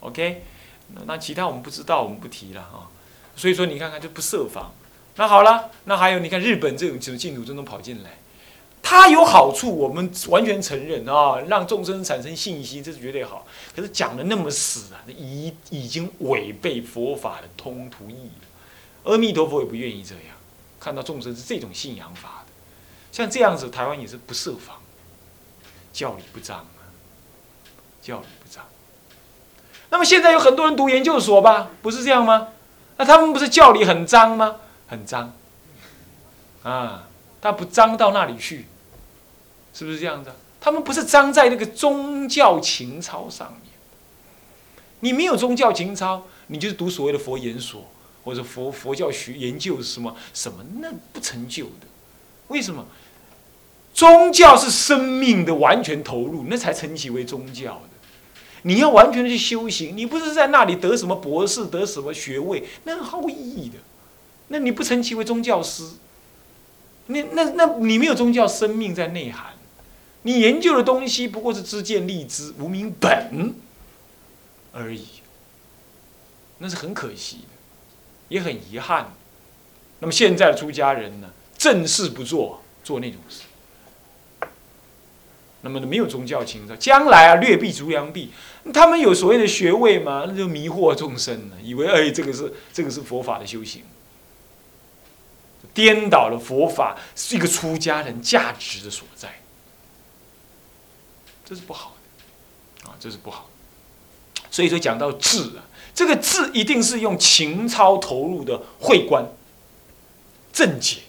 OK，那那其他我们不知道，我们不提了啊。所以说你看看就不设防。那好了，那还有你看日本这种什么净土宗都跑进来，它有好处，我们完全承认啊，让众生产生信心，这是绝对好。可是讲的那么死啊，已已经违背佛法的通途义了。阿弥陀佛也不愿意这样，看到众生是这种信仰法的，像这样子，台湾也是不设防，教理不彰啊，教理不彰。那么现在有很多人读研究所吧，不是这样吗？那他们不是教理很脏吗？很脏，啊，他不脏到那里去，是不是这样的？他们不是脏在那个宗教情操上面。你没有宗教情操，你就是读所谓的佛研所或者佛佛教学研究什么什么，那不成就的。为什么？宗教是生命的完全投入，那才称其为宗教的。你要完全的去修行，你不是在那里得什么博士、得什么学位，那毫无意义的。那你不称其为宗教师？那那那你没有宗教生命在内涵，你研究的东西不过是知见立知、无名本而已。那是很可惜的，也很遗憾。那么现在的出家人呢，正事不做，做那种事。那么没有宗教情操，将来啊劣币逐良币，他们有所谓的学位嘛，那就迷惑众生了，以为哎这个是这个是佛法的修行。颠倒了佛法是一个出家人价值的所在，这是不好的，啊，这是不好。所以说讲到智啊，这个智一定是用情操投入的慧观、正解，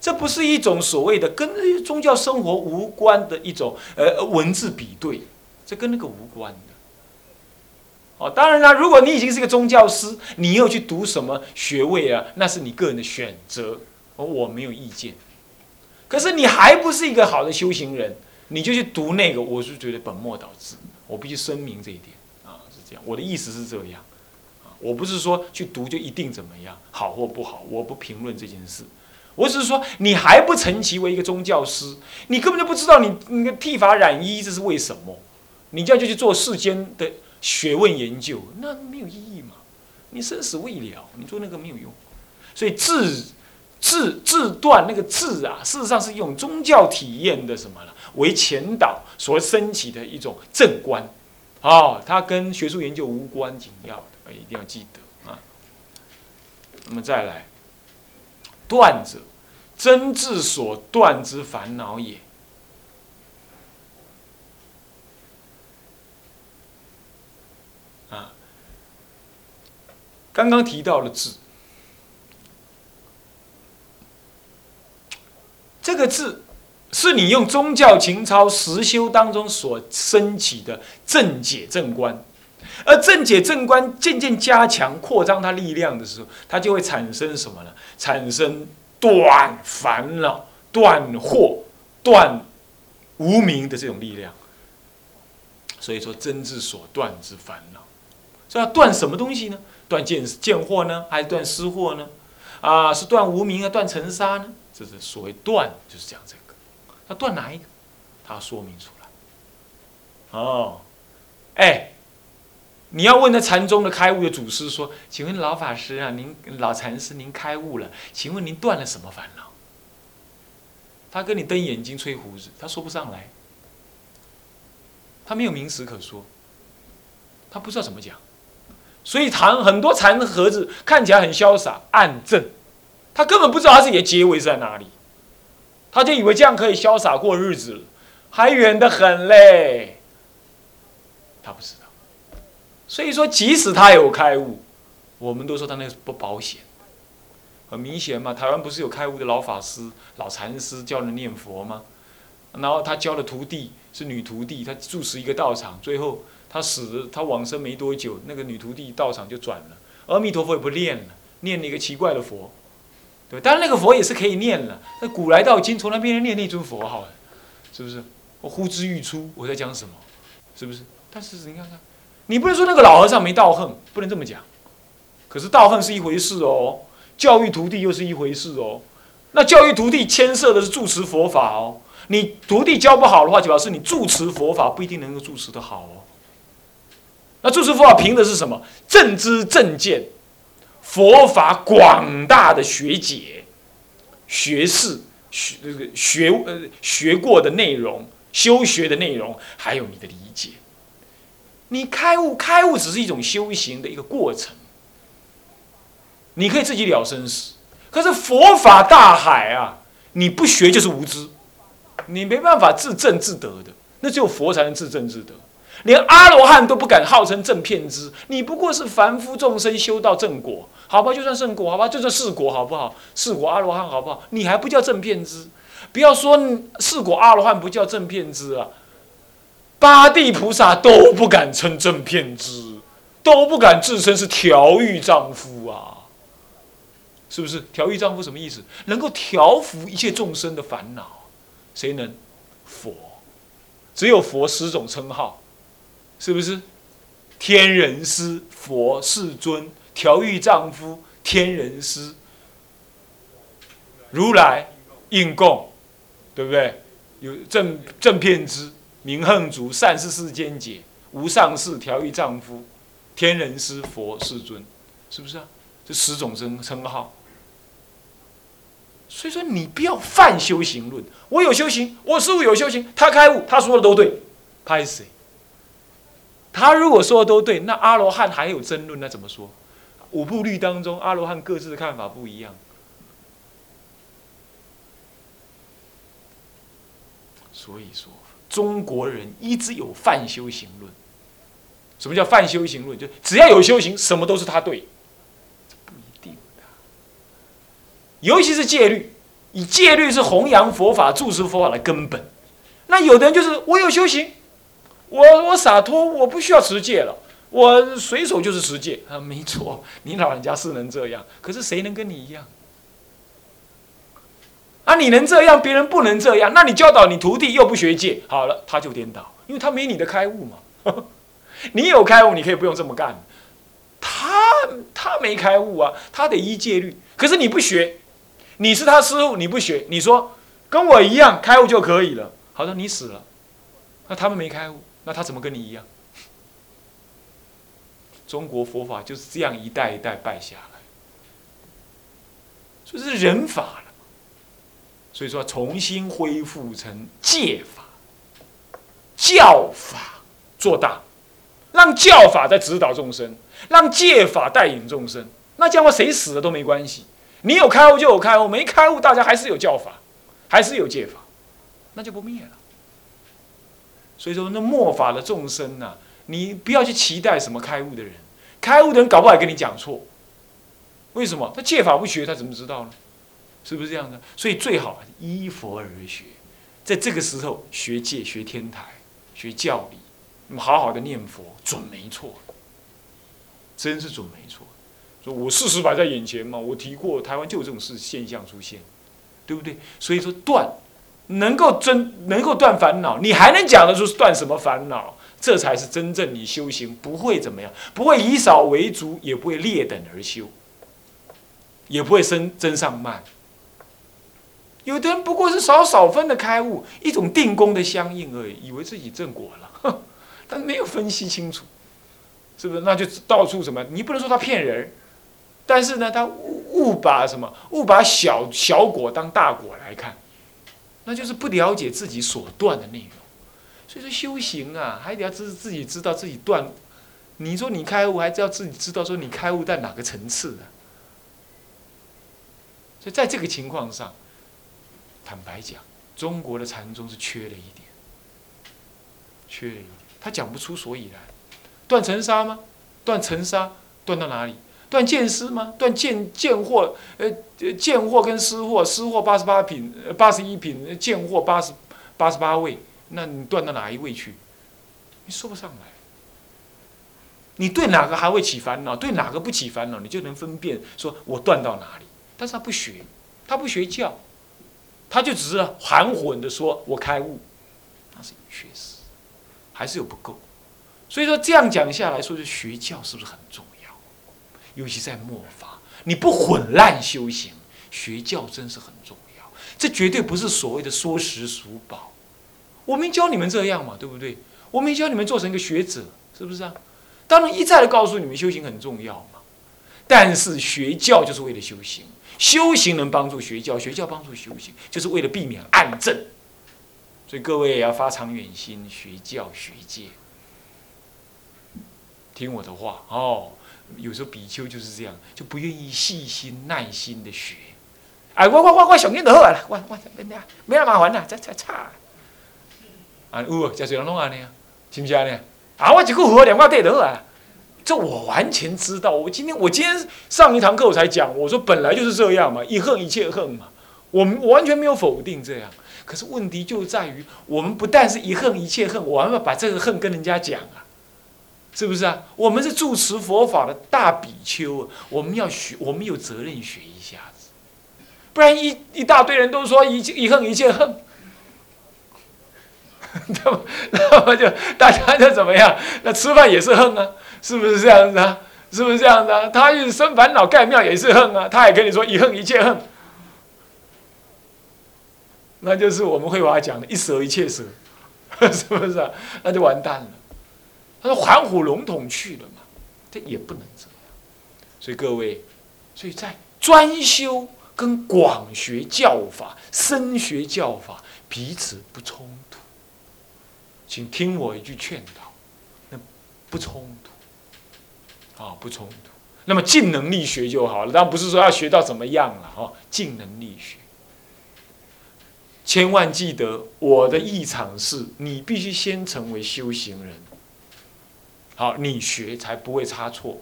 这不是一种所谓的跟宗教生活无关的一种呃文字比对，这跟那个无关的。哦，当然啦，如果你已经是个宗教师，你又去读什么学位啊？那是你个人的选择，而我没有意见。可是你还不是一个好的修行人，你就去读那个，我是觉得本末倒置。我必须声明这一点啊，是这样。我的意思是这样啊，我不是说去读就一定怎么样，好或不好，我不评论这件事。我只是说，你还不成其为一个宗教师，你根本就不知道你那个剃发染衣这是为什么，你这样就去做世间的。学问研究那没有意义嘛？你生死未了，你做那个没有用。所以自自自断那个自啊，事实上是用宗教体验的什么呢？为前导所升起的一种正观，啊，它跟学术研究无关紧要的，一定要记得啊。那么再来，断者，真智所断之烦恼也。刚刚提到了智，这个智是你用宗教情操实修当中所升起的正解正观，而正解正观渐渐加强扩张它力量的时候，它就会产生什么呢？产生断烦恼、断惑、断无名的这种力量。所以说，真智所断之烦恼，这要断什么东西呢？断见见惑呢，还是断失惑呢？啊，是断无名啊，断尘沙呢？这是所谓断，就是讲这个。他断哪一个？他说明出来。哦，哎，你要问那禅宗的开悟的祖师说：“请问老法师啊，您老禅师您开悟了，请问您断了什么烦恼？”他跟你瞪眼睛吹胡子，他说不上来。他没有名词可说，他不知道怎么讲。所以禅很多禅盒子看起来很潇洒暗正，他根本不知道他自己的结尾在哪里，他就以为这样可以潇洒过日子了，还远得很嘞。他不知道，所以说即使他有开悟，我们都说他那是不保险。很明显嘛，台湾不是有开悟的老法师、老禅师教人念佛吗？然后他教的徒弟是女徒弟，他住持一个道场，最后。他死，他往生没多久，那个女徒弟道场就转了。阿弥陀佛也不念了，念了一个奇怪的佛，对当然那个佛也是可以念了。那古来道经从来没人念那尊佛，好了，是不是？我呼之欲出，我在讲什么？是不是？但是你看看，你不能说那个老和尚没道行，不能这么讲。可是道行是一回事哦，教育徒弟又是一回事哦。那教育徒弟牵涉的是住持佛法哦。你徒弟教不好的话，就表示你住持佛法不一定能够住持的好哦。那住持佛法凭的是什么？正知正见，佛法广大的学解、学识、学那个学呃学过的内容、修学的内容，还有你的理解。你开悟，开悟只是一种修行的一个过程。你可以自己了生死，可是佛法大海啊，你不学就是无知，你没办法自证自得的，那只有佛才能自证自得。连阿罗汉都不敢号称正片之，你不过是凡夫众生修到正果，好吧？就算圣果，好吧？就算四果，好不好？四果阿罗汉，好不好？你还不叫正片之？不要说四果阿罗汉不叫正片之啊，八地菩萨都不敢称正片之，都不敢自称是调御丈夫啊。是不是调御丈夫什么意思？能够调伏一切众生的烦恼，谁能？佛，只有佛十种称号，是不是？天人师、佛、世尊、调御丈夫、天人师、如来、应供，对不对？有正正片之明恨足、善事世间解、无上士、调御丈夫、天人师、佛、世尊，是不是啊？这十种称称号。所以说，你不要泛修行论。我有修行，我师傅有修行，他开悟，他说的都对。拍谁？他如果说的都对，那阿罗汉还有争论，那怎么说？五部律当中，阿罗汉各自的看法不一样。所以说，中国人一直有泛修行论。什么叫泛修行论？就只要有修行，什么都是他对。不一定的尤其是戒律，以戒律是弘扬佛法、注持佛法的根本。那有的人就是我有修行，我我洒脱，我不需要持戒了，我随手就是持戒啊，没错，你老人家是能这样，可是谁能跟你一样？啊，你能这样，别人不能这样，那你教导你徒弟又不学戒，好了，他就颠倒，因为他没你的开悟嘛。你有开悟，你可以不用这么干，他他没开悟啊，他得依戒律，可是你不学。你是他师傅，你不学，你说跟我一样开悟就可以了。好的，你死了，那他们没开悟，那他怎么跟你一样？中国佛法就是这样一代一代败下来，所以是人法了。所以说重新恢复成戒法、教法做大，让教法在指导众生，让戒法带领众生。那这样话谁死了都没关系。你有开悟就有开悟，没开悟大家还是有教法，还是有戒法，那就不灭了。所以说，那末法的众生呐，你不要去期待什么开悟的人，开悟的人搞不好跟你讲错。为什么？他戒法不学，他怎么知道呢？是不是这样的？所以最好依佛而学，在这个时候学戒、学天台、学教理，那么好好的念佛，准没错，真是准没错。说我事实摆在眼前嘛，我提过台湾就有这种事现象出现，对不对？所以说断，能够真能够断烦恼，你还能讲得出断什么烦恼？这才是真正你修行不会怎么样，不会以少为足，也不会劣等而修，也不会升增上慢。有的人不过是少少分的开悟，一种定功的相应而已，以为自己正果了，但没有分析清楚，是不是？那就到处什么？你不能说他骗人。但是呢，他误把什么？误把小小果当大果来看，那就是不了解自己所断的内容。所以说修行啊，还得要知自己知道自己断。你说你开悟，还是要自己知道说你开悟在哪个层次的。所以在这个情况上，坦白讲，中国的禅宗是缺了一点，缺了一点，他讲不出所以然。断尘沙吗？断尘沙，断到哪里？断见思吗？断见见货，呃，见货跟失货，失货八十八品，八十一品，见货八十八十八位，那你断到哪一位去？你说不上来。你对哪个还会起烦恼？对哪个不起烦恼？你就能分辨，说我断到哪里。但是他不学，他不学教，他就只是含混的说我开悟，那是缺失，还是有不够。所以说这样讲下来说，是学教是不是很重？尤其在末法，你不混乱修行，学教真是很重要。这绝对不是所谓的说食数宝。我没教你们这样嘛，对不对？我没教你们做成一个学者，是不是啊？当然一再的告诉你们修行很重要嘛。但是学教就是为了修行，修行能帮助学教，学教帮助修行，就是为了避免暗症。所以各位也要发长远心，学教学戒，听我的话哦。有时候比丘就是这样，就不愿意细心耐心的学。哎，我我我我上紧就好啊！我我没咩，没那麻烦啦，这这差。啊，有啊，真侪人拢安尼啊，是不是安尼？啊，我一句话两块地就好啊。这我完全知道。我今天我今天上一堂课我才讲，我说本来就是这样嘛，一恨一切恨嘛。我们完全没有否定这样。可是问题就在于，我们不但是一恨一切恨，我还要把这个恨跟人家讲啊，是不是啊？我们是住持佛法的大比丘，我们要学，我们有责任学一下子，不然一一大堆人都说一一恨一切恨，那么那么就大家就怎么样？那吃饭也是恨啊，是不是这样子啊？是不是这样子啊？他一直生烦恼盖庙也是恨啊，他也跟你说一恨一切恨。那就是我们会话讲的“一舍一切舍”，是不是啊？那就完蛋了。他说“环虎笼统去了嘛”，这也不能这样。所以各位，所以在专修跟广学教法、深学教法彼此不冲突。请听我一句劝导：那不冲突啊，不冲突。那么尽能力学就好了，当然不是说要学到怎么样了哦，尽能力学。千万记得，我的立场是你必须先成为修行人，好，你学才不会差错。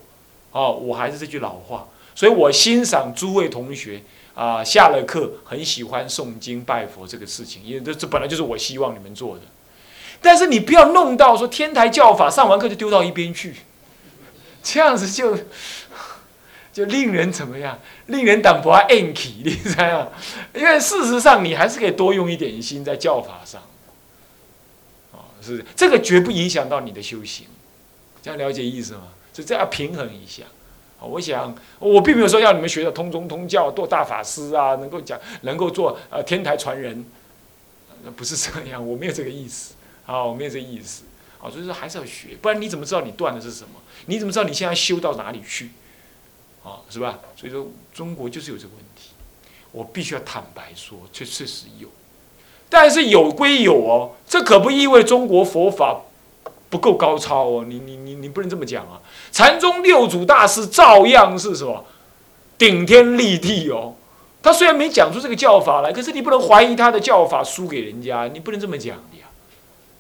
哦，我还是这句老话，所以我欣赏诸位同学啊，下了课很喜欢诵经拜佛这个事情，因为这这本来就是我希望你们做的。但是你不要弄到说天台教法上完课就丢到一边去，这样子就。就令人怎么样？令人挡不阿 enky，你知道因为事实上，你还是可以多用一点心在教法上。啊，是这个绝不影响到你的修行，这样了解意思吗？所以这要平衡一下。我想我并没有说要你们学的通宗通教做大法师啊，能够讲能够做呃天台传人，那不是这样，我没有这个意思。啊，我没有这个意思。啊，所以说还是要学，不然你怎么知道你断的是什么？你怎么知道你现在修到哪里去？啊，是吧？所以说中国就是有这个问题，我必须要坦白说，确确实有，但是有归有哦，这可不意味中国佛法不够高超哦。你你你你不能这么讲啊！禅宗六祖大师照样是什么顶天立地哦。他虽然没讲出这个教法来，可是你不能怀疑他的教法输给人家，你不能这么讲的呀。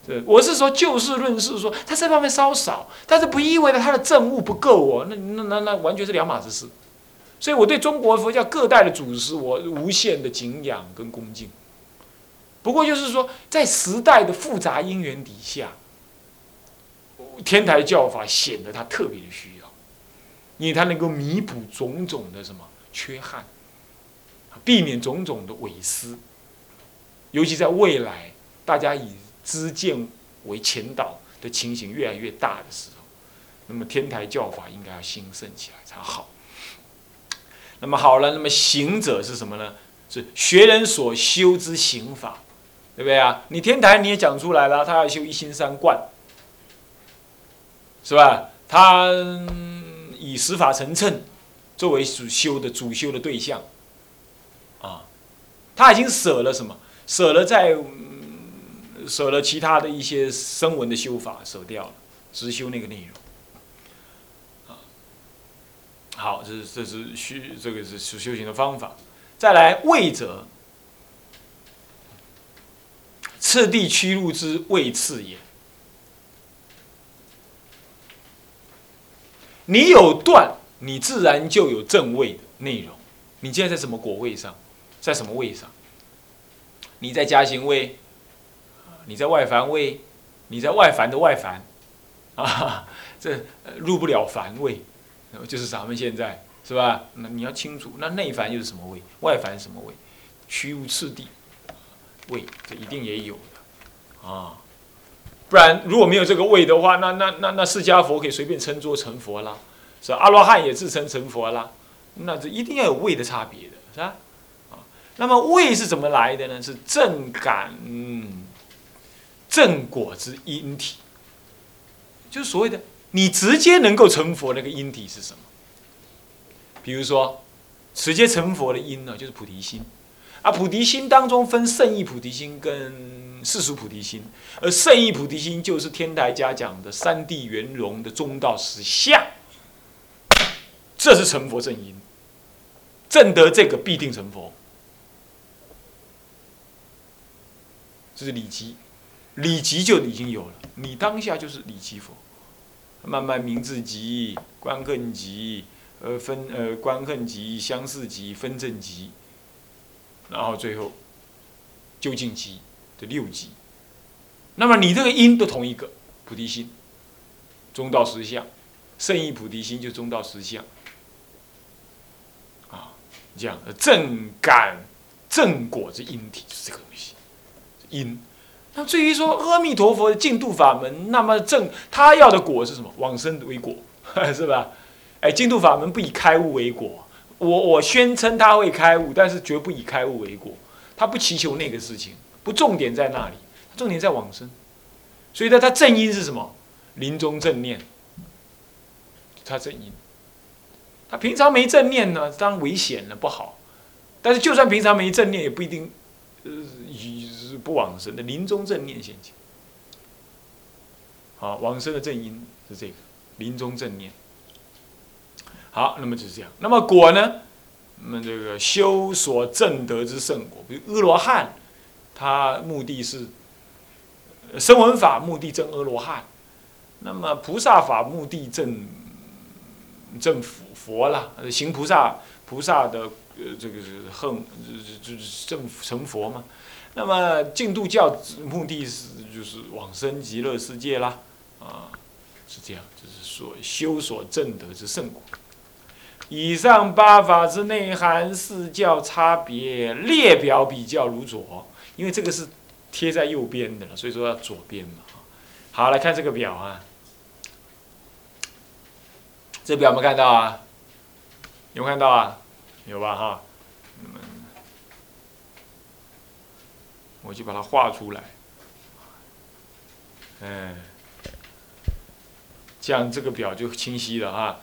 对，我是说就事论事，说他这方面稍少，但是不意味着他的政务不够哦。那那那那完全是两码子事。所以我对中国佛教各代的祖师，我无限的敬仰跟恭敬。不过就是说，在时代的复杂因缘底下，天台教法显得它特别的需要，因为它能够弥补种种的什么缺憾，避免种种的伪思，尤其在未来大家以。知见为前导的情形越来越大的时候，那么天台教法应该要兴盛起来才好。那么好了，那么行者是什么呢？是学人所修之行法，对不对啊？你天台你也讲出来了，他要修一心三观，是吧？他以十法成称作为主修的主修的对象，啊，他已经舍了什么？舍了在。舍了其他的一些声闻的修法，舍掉了，只修那个内容。啊，好，这是这是修这个是修修行的方法。再来位者，次第屈入之位次也。你有断，你自然就有正位的内容。你现在在什么果位上？在什么位上？你在加行位。你在外凡位，你在外凡的外凡，啊，这入不了凡位，就是咱们现在是吧？那你要清楚，那内凡又是什么位？外凡什么位？虚无次第位，这一定也有的啊。不然如果没有这个位的话，那那那那释迦佛可以随便称作成佛啦，是阿罗汉也自称成佛啦，那这一定要有位的差别的，是吧？啊，那么位是怎么来的呢？是正感。正果之因体，就是所谓的你直接能够成佛那个因体是什么？比如说，直接成佛的因呢，就是菩提心。啊，菩提心当中分圣意菩提心跟世俗菩提心，而圣意菩提心就是天台家讲的三谛圆融的中道实相，这是成佛正因。证得这个必定成佛，这是理极，理极就已经有了，你当下就是理极佛，慢慢明字即观恨即，呃分呃观恨即相似即分正即。然后最后，究竟极的六级，那么你这个因都同一个菩提心，中道实相，圣意菩提心就中道实相，啊，这样正感正果之因体是这个东西，因。那至于说阿弥陀佛的净土法门，那么正他要的果是什么？往生为果，是吧？哎，净土法门不以开悟为果。我我宣称他会开悟，但是绝不以开悟为果。他不祈求那个事情，不重点在那里，重点在往生。所以呢，他正因是什么？临终正念。他正因。他平常没正念呢，当然危险了，不好。但是就算平常没正念，也不一定，呃，不往生的。临终正念现前。好，往生的正因是这个临终正念。好，那么就是这样。那么果呢？那么这个修所证得之圣果，比如阿罗汉，他目的是声闻法，目的证阿罗汉；那么菩萨法目的证证佛佛了，行菩萨菩萨的呃这个是恨就是证成佛嘛。那么净土教目的是就是往生极乐世界啦，啊，是这样，就是说修所证得之圣果。以上八法之内涵，四教差别列表比较如左，因为这个是贴在右边的了，所以说要左边嘛。好，来看这个表啊，这表有没有看到啊？有看到啊？有吧？哈，那么我就把它画出来，嗯，这样这个表就清晰了哈。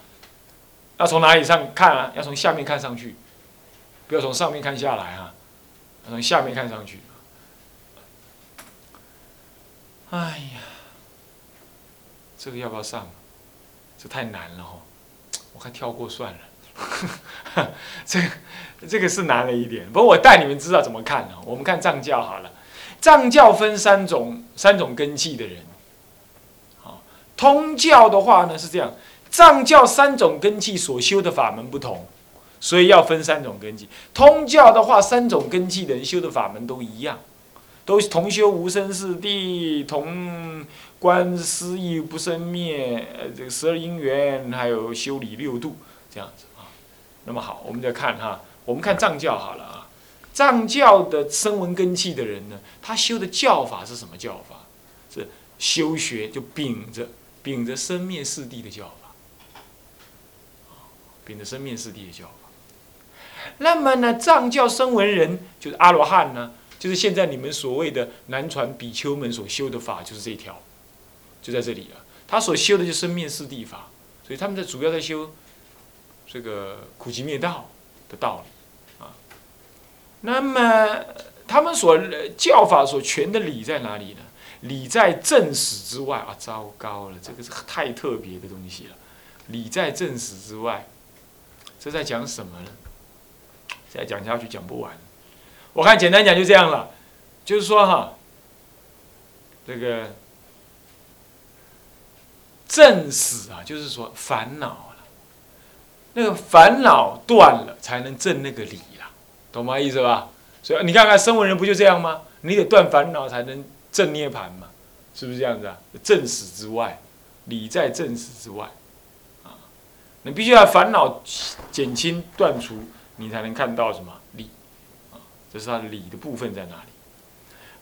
要从哪里上看啊？要从下面看上去，不要从上面看下来啊！要从下面看上去。哎呀，这个要不要上？这太难了哈！我看跳过算了。这个这个是难了一点，不过我带你们知道怎么看呢？我们看藏教好了，藏教分三种三种根基的人。好，通教的话呢是这样。藏教三种根基所修的法门不同，所以要分三种根基。通教的话，三种根基的人修的法门都一样，都同修无生四谛，同观思义不生灭，呃，这个十二因缘，还有修理六度这样子啊。那么好，我们再看哈，我们看藏教好了啊。藏教的声闻根器的人呢，他修的教法是什么教法？是修学就秉着秉着生灭四谛的教法。秉着生灭四谛的教法，那么呢，藏教声闻人就是阿罗汉呢，就是现在你们所谓的南传比丘们所修的法，就是这一条，就在这里了。他所修的就是生灭四谛法，所以他们在主要在修这个苦集灭道的道理啊。那么他们所教法所全的理在哪里呢？理在正史之外啊！糟糕了，这个是太特别的东西了。理在正史之外。这在讲什么呢？再讲下去讲不完。我看简单讲就这样了，就是说哈，这个正死啊，就是说烦恼了，那个烦恼断了，才能正那个理啦，懂吗？意思吧？所以你看看声闻人不就这样吗？你得断烦恼才能正涅盘嘛，是不是这样子啊？正死之外，理在正死之外。啊你必须要烦恼减轻断除，你才能看到什么？这是它理的部分在哪里？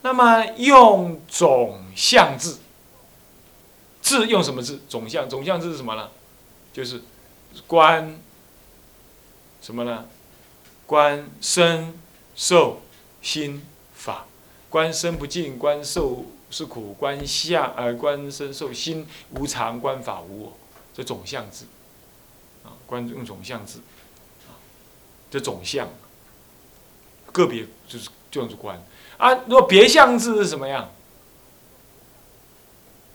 那么用总相字，字用什么字？总相，总相字是什么呢？就是观什么呢？观身受心法，观身不净，观受是苦，观相呃观身受心无常，观法无我，这总相字，啊，观用总相字，啊，这总相，个别就是这样子观啊。如果别相字是什么样？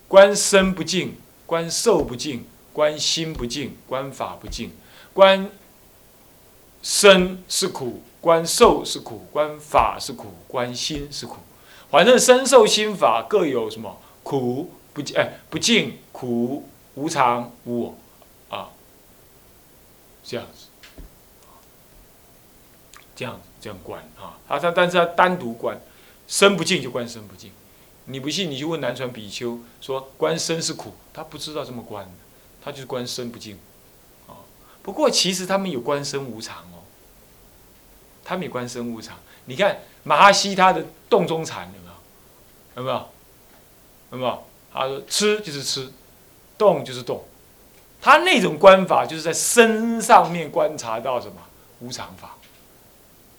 观身不净，观受不净，观心不净，观法不净，观身是苦，观受是苦，观法是苦，观心是苦。反正身受心法各有什么苦不哎不净苦无常无我啊，这样子，这样子这样观啊，啊他但是他单独观身不净就观身不净，你不信你就问南传比丘说观身是苦，他不知道这么观，他就是观身不净，啊不过其实他们有观身无常哦，他们有观身无常，你看马哈西他的洞中禅。有没有？有没有？他说吃就是吃，动就是动，他那种观法就是在身上面观察到什么？无常法、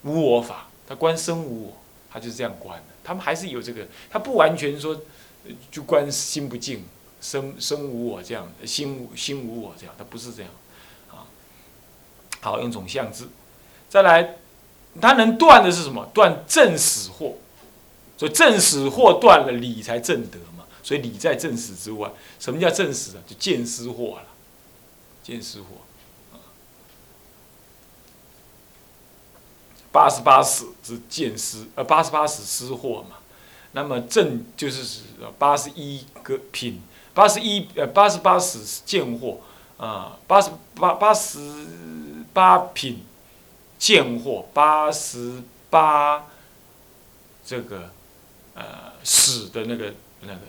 无我法，他观身无我，他就是这样观的。他们还是有这个，他不完全说就观心不净、生生无我这样，心心无我这样，他不是这样啊。好，用种相字，再来，他能断的是什么？断正死惑。所以正死或断了，理才正得嘛。所以理在正死之外。什么叫正死啊？就见思惑了，见思惑。八十八死是见思，呃，八十八死思惑嘛。那么正就是指八十一个品，八十一呃八十八死见货啊，八十八八十八品见货，八十八这个。呃，死的那个、那个、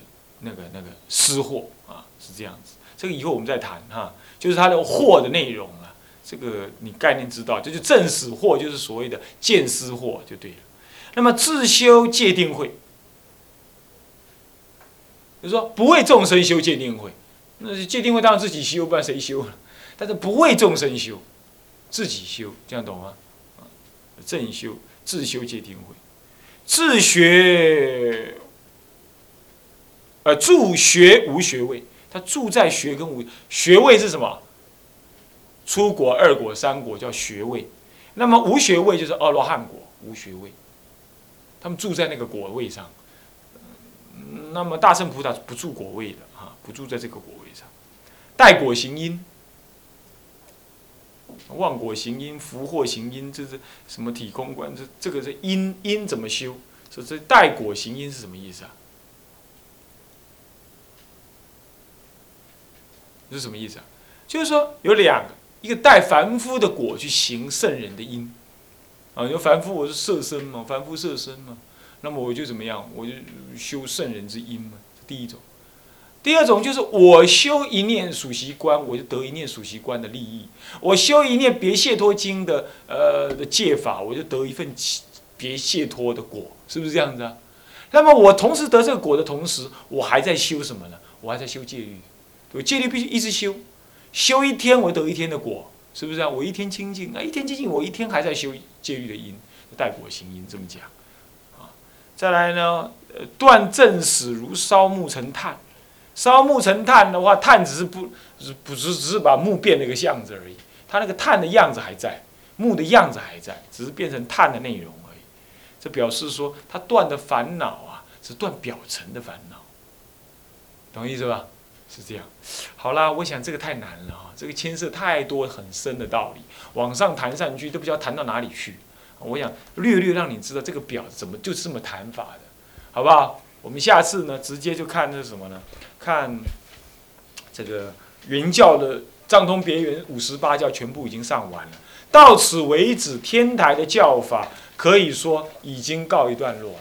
那个、那个失货啊，是这样子。这个以后我们再谈哈，就是它的货的内容。这个你概念知道，这就正死货，就是所谓的见思货就对了。那么自修戒定慧，就是说不为众生修戒定慧，那戒定慧当然自己修，不然谁修了？但是不为众生修，自己修，这样懂吗？正修自修戒定慧。自学，呃，助学无学位，他住在学跟无学位是什么？出国二国三国叫学位，那么无学位就是阿罗汉果无学位，他们住在那个果位上。那么大圣菩萨不住果位的啊，不住在这个果位上，带果行因。望果行因，福祸行因，这是什么体空观？这这个是因因怎么修？说这带果行因是什么意思啊？是什么意思啊？就是说有两个，一个带凡夫的果去行圣人的因，啊，有凡夫我是色身嘛，凡夫色身嘛，那么我就怎么样？我就修圣人之因嘛，第一种。第二种就是我修一念属习观，我就得一念属习观的利益；我修一念别解脱经的呃的戒法，我就得一份别解脱的果，是不是这样子啊？那么我同时得这个果的同时，我还在修什么呢？我还在修戒律，我戒律必须一直修，修一天我得一天的果，是不是啊？我一天清净啊，一天清净，我一天还在修戒律的因，带果行因这么讲啊。再来呢，呃，断正死如烧木成炭。烧木成炭的话，炭只是不，是不只只是把木变了一个样子而已，它那个炭的样子还在，木的样子还在，只是变成炭的内容而已。这表示说，它断的烦恼啊，是断表层的烦恼，懂意思吧？是这样。好啦，我想这个太难了啊，这个牵涉太多很深的道理，往上谈上去都不知道谈到哪里去。我想略略让你知道这个表怎么就这么谈法的，好不好？我们下次呢，直接就看那什么呢？看这个云教的藏通别圆五十八教全部已经上完了，到此为止，天台的教法可以说已经告一段落了。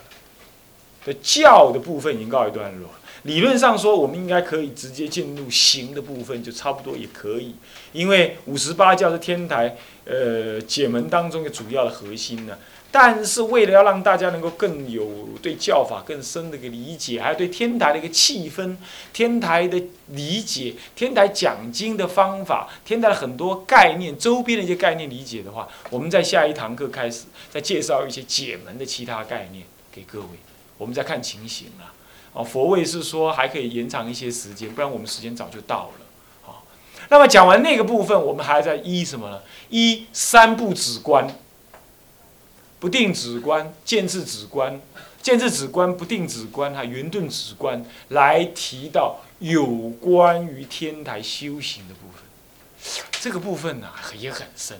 的教的部分已经告一段落了。理论上说，我们应该可以直接进入行的部分，就差不多也可以，因为五十八教是天台呃解门当中的主要的核心呢。但是为了要让大家能够更有对教法更深的一个理解，还有对天台的一个气氛、天台的理解、天台讲经的方法、天台的很多概念、周边的一些概念理解的话，我们在下一堂课开始再介绍一些解门的其他概念给各位。我们再看情形啊，哦，佛位是说还可以延长一些时间，不然我们时间早就到了。好，那么讲完那个部分，我们还在一什么呢？一三部止观，不定止观、见智止观、见智止观、不定止观还圆顿止观，来提到有关于天台修行的部分。这个部分呢、也很深，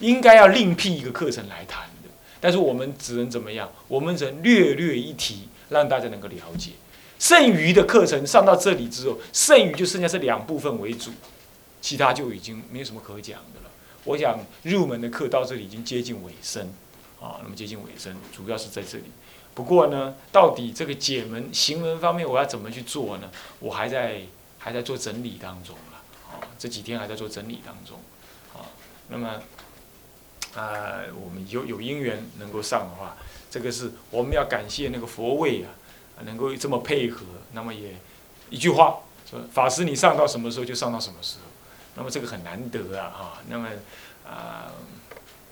应该要另辟一个课程来谈的。但是我们只能怎么样？我们只能略略一提，让大家能够了解。剩余的课程上到这里之后，剩余就剩下这两部分为主，其他就已经没有什么可讲的了。我想入门的课到这里已经接近尾声，啊，那么接近尾声，主要是在这里。不过呢，到底这个解门行门方面我要怎么去做呢？我还在还在做整理当中了，啊，这几天还在做整理当中，啊，那么。啊，我们有有因缘能够上的话，这个是我们要感谢那个佛位啊，能够这么配合。那么也一句话说，法师你上到什么时候就上到什么时候。那么这个很难得啊，哈。那么啊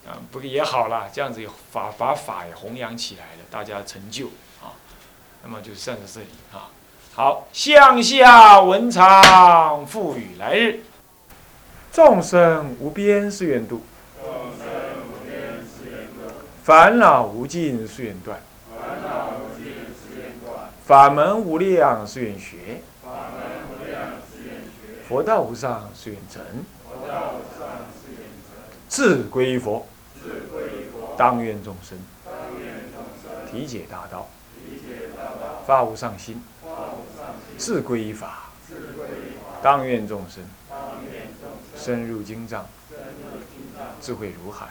啊，不过也好啦，这样子法把法也弘扬起来了，大家成就啊。那么就上到这里啊。好，向下文长赋予来日，众生无边是愿度。烦恼无尽誓愿断，法门无量誓愿学，佛道无上誓愿成，志归佛，当愿众生。体解大道，发无上心，志归法，当愿众生。深入经藏，智慧如海。